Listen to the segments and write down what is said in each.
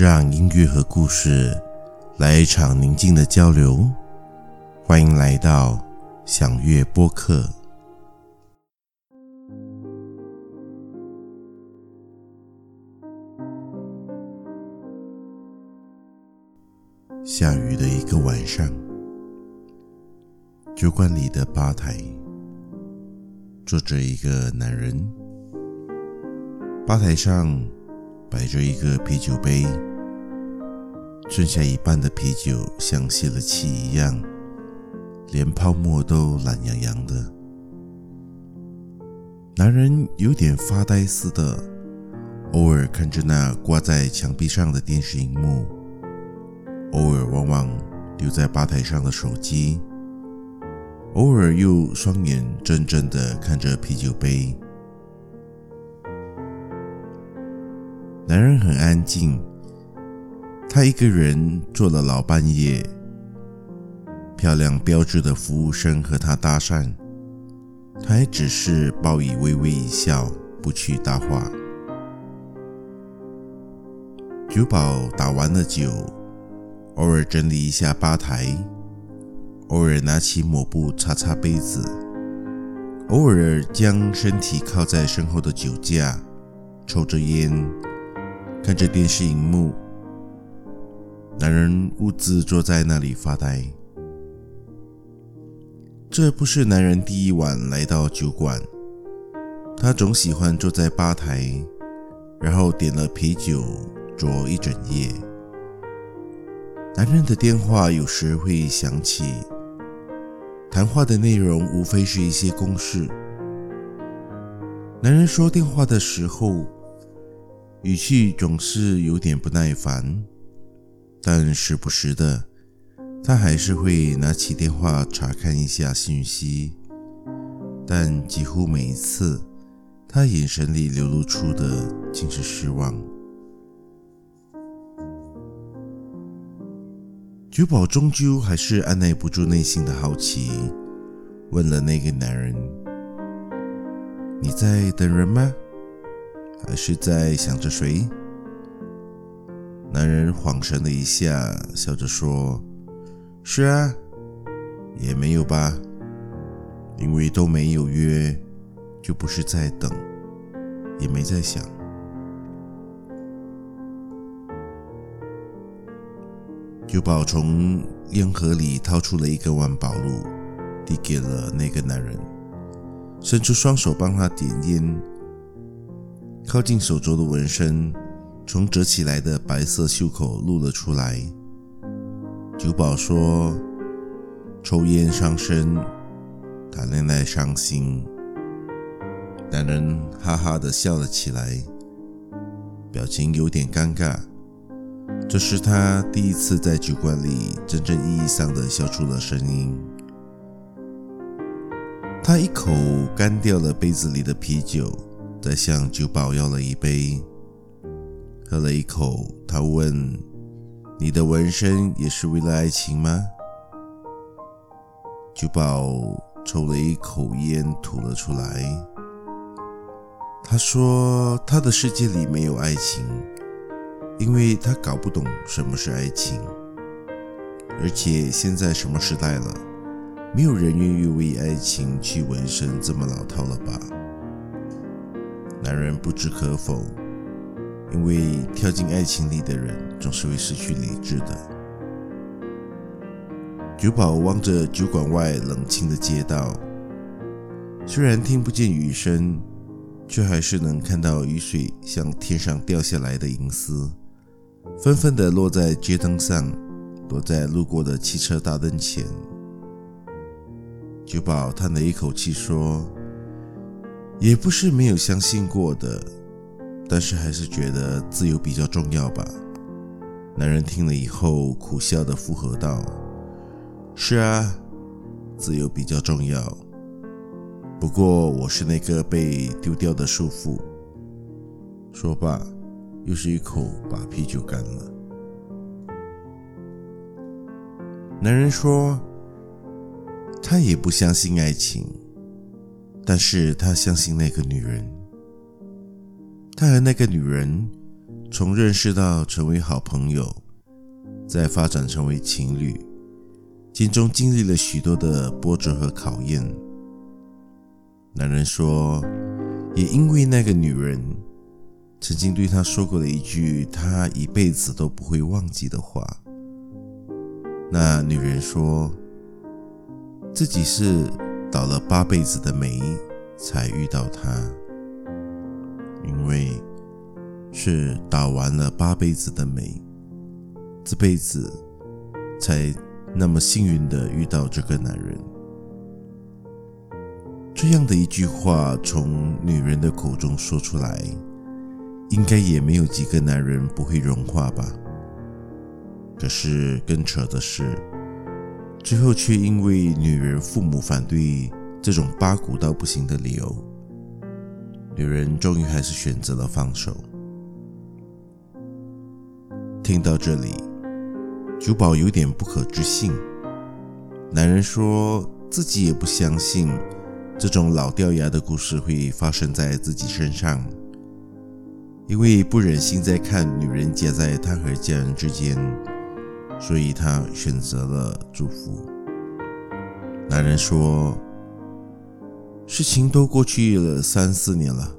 让音乐和故事来一场宁静的交流。欢迎来到享乐播客。下雨的一个晚上，酒馆里的吧台坐着一个男人，吧台上摆着一个啤酒杯，剩下一半的啤酒像泄了气一样，连泡沫都懒洋洋的。男人有点发呆似的，偶尔看着那挂在墙壁上的电视荧幕，偶尔望望丢在吧台上的手机，偶尔又双眼睁睁的看着啤酒杯。男人很安静，他一个人坐了老半夜。漂亮标致的服务生和他搭讪，他还只是报以微微一笑，不去搭话。酒保打完了酒，偶尔整理一下吧台，偶尔拿起抹布擦擦杯子，偶尔将身体靠在身后的酒架，抽着烟。看着电视荧幕，男人兀自坐在那里发呆。这不是男人第一晚来到酒馆，他总喜欢坐在吧台，然后点了啤酒酌一整夜。男人的电话有时会响起，谈话的内容无非是一些公事。男人说电话的时候，语气总是有点不耐烦，但时不时的，他还是会拿起电话查看一下信息。但几乎每一次，他眼神里流露出的竟是失望。九宝终究还是按捺不住内心的好奇，问了那个男人：“你在等人吗？”还是在想着谁？男人恍神了一下，笑着说：“是啊，也没有吧，因为都没有约，就不是在等，也没在想。”酒保从烟盒里掏出了一个万宝路，递给了那个男人，伸出双手帮他点烟。靠近手肘的纹身，从折起来的白色袖口露了出来。酒保说：“抽烟伤身，谈恋爱伤心。”男人哈哈的笑了起来，表情有点尴尬。这是他第一次在酒馆里真正意义上的笑出了声音。他一口干掉了杯子里的啤酒。再向酒保要了一杯，喝了一口，他问：“你的纹身也是为了爱情吗？”酒保抽了一口烟，吐了出来。他说：“他的世界里没有爱情，因为他搞不懂什么是爱情。而且现在什么时代了，没有人愿意为爱情去纹身，这么老套了吧？”男人不知可否，因为跳进爱情里的人总是会失去理智的。酒保望着酒馆外冷清的街道，虽然听不见雨声，却还是能看到雨水像天上掉下来的银丝，纷纷地落在街灯上，落在路过的汽车大灯前。酒保叹了一口气说。也不是没有相信过的，但是还是觉得自由比较重要吧。男人听了以后苦笑的附和道：“是啊，自由比较重要。不过我是那个被丢掉的束缚。”说罢，又是一口把啤酒干了。男人说：“他也不相信爱情。”但是他相信那个女人，他和那个女人从认识到成为好朋友，再发展成为情侣，间中经历了许多的波折和考验。男人说，也因为那个女人曾经对他说过了一句他一辈子都不会忘记的话。那女人说，自己是倒了八辈子的霉才遇到他，因为是倒完了八辈子的霉，这辈子才那么幸运的遇到这个男人。这样的一句话从女人的口中说出来，应该也没有几个男人不会融化吧？可是更扯的是。最后却因为女人父母反对这种八股到不行的理由，女人终于还是选择了放手。听到这里，九宝有点不可置信。男人说自己也不相信这种老掉牙的故事会发生在自己身上，因为不忍心再看女人夹在他和家人之间。所以他选择了祝福。男人说：“事情都过去了三四年了，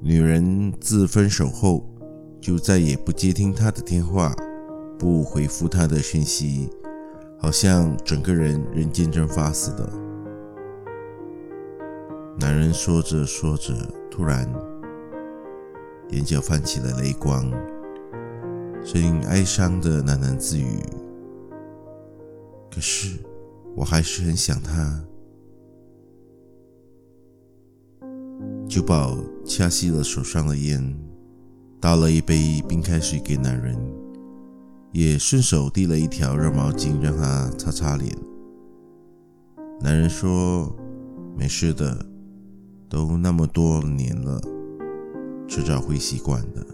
女人自分手后就再也不接听他的电话，不回复他的讯息，好像整个人人间蒸发似的。”男人说着说着，突然眼角泛起了泪光。声音哀伤的喃喃自语：“可是，我还是很想他。”酒保掐熄了手上的烟，倒了一杯冰开水给男人，也顺手递了一条热毛巾让他擦擦脸。男人说：“没事的，都那么多年了，迟早会习惯的。”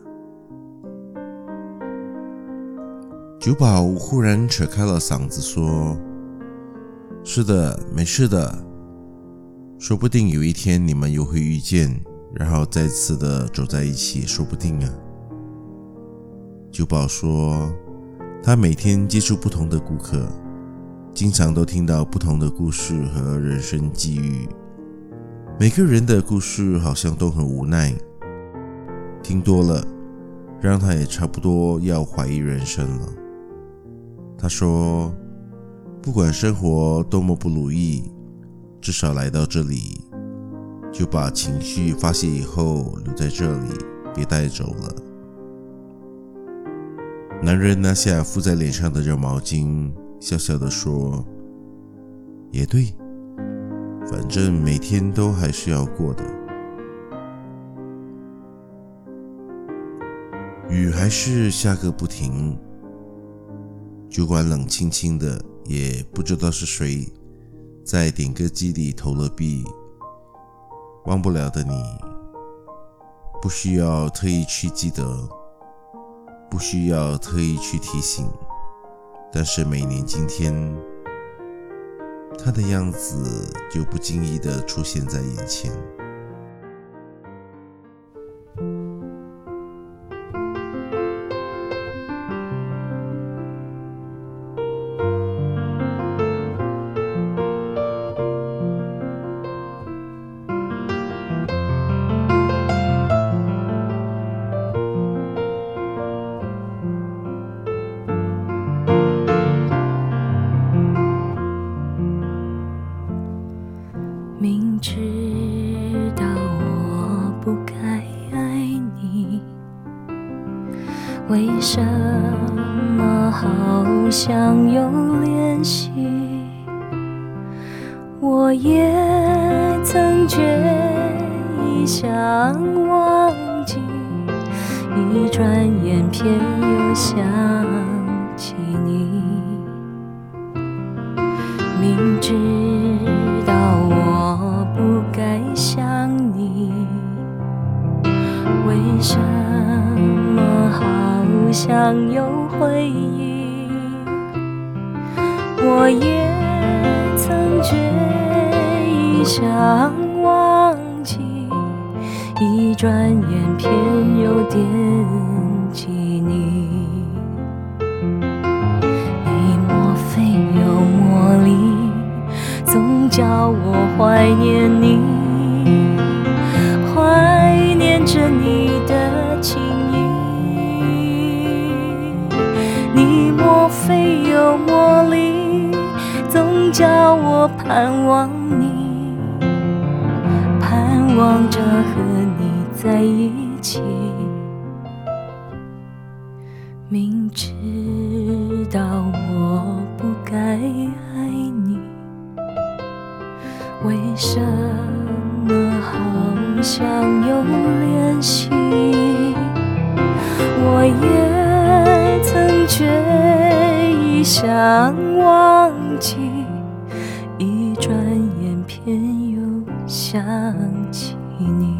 酒保忽然扯开了嗓子说：“是的，没事的，说不定有一天你们又会遇见，然后再次的走在一起，说不定啊。”九宝说：“他每天接触不同的顾客，经常都听到不同的故事和人生际遇，每个人的故事好像都很无奈，听多了，让他也差不多要怀疑人生了。”他说：“不管生活多么不如意，至少来到这里，就把情绪发泄以后留在这里，别带走了。”男人拿下敷在脸上的热毛巾，笑笑地说：“也对，反正每天都还是要过的。”雨还是下个不停。酒馆冷清清的，也不知道是谁在点歌机里投了币。忘不了的你，不需要特意去记得，不需要特意去提醒，但是每年今天，他的样子就不经意的出现在眼前。一转眼偏又想起你。明知道我不该想你，为什么好？像有回忆，我也曾决意想。转眼偏又惦记你。你莫非有魔力，总叫我怀念你，怀念着你的情意。你莫非有魔力，总叫我盼望你。盼望着和你在一起，明知道我不该爱你，为什么好像有联系？我也曾决意想忘记，一转眼偏又想起你。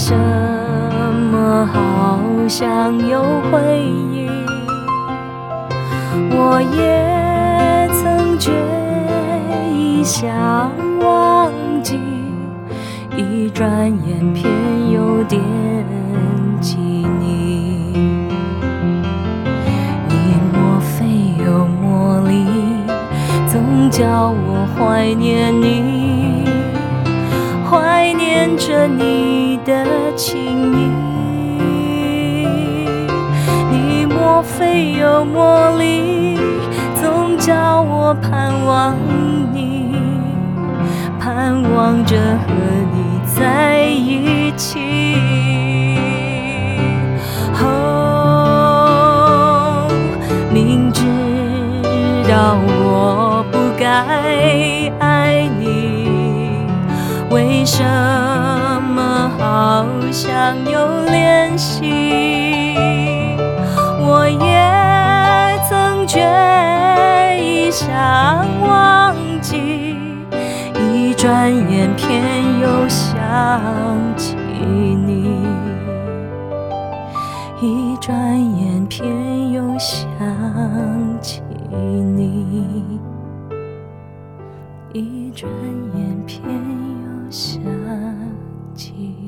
什么好像有回忆？我也曾决意想忘记，一转眼偏又惦记你。你莫非有魔力，总叫我怀念你，怀念着你。的情谊，你莫非有魔力，总叫我盼望你，盼望着和你在一起。什么？好像有联系，我也曾决意想忘记，一转眼偏又想起你，一转眼偏又想起你，一转眼偏。夏季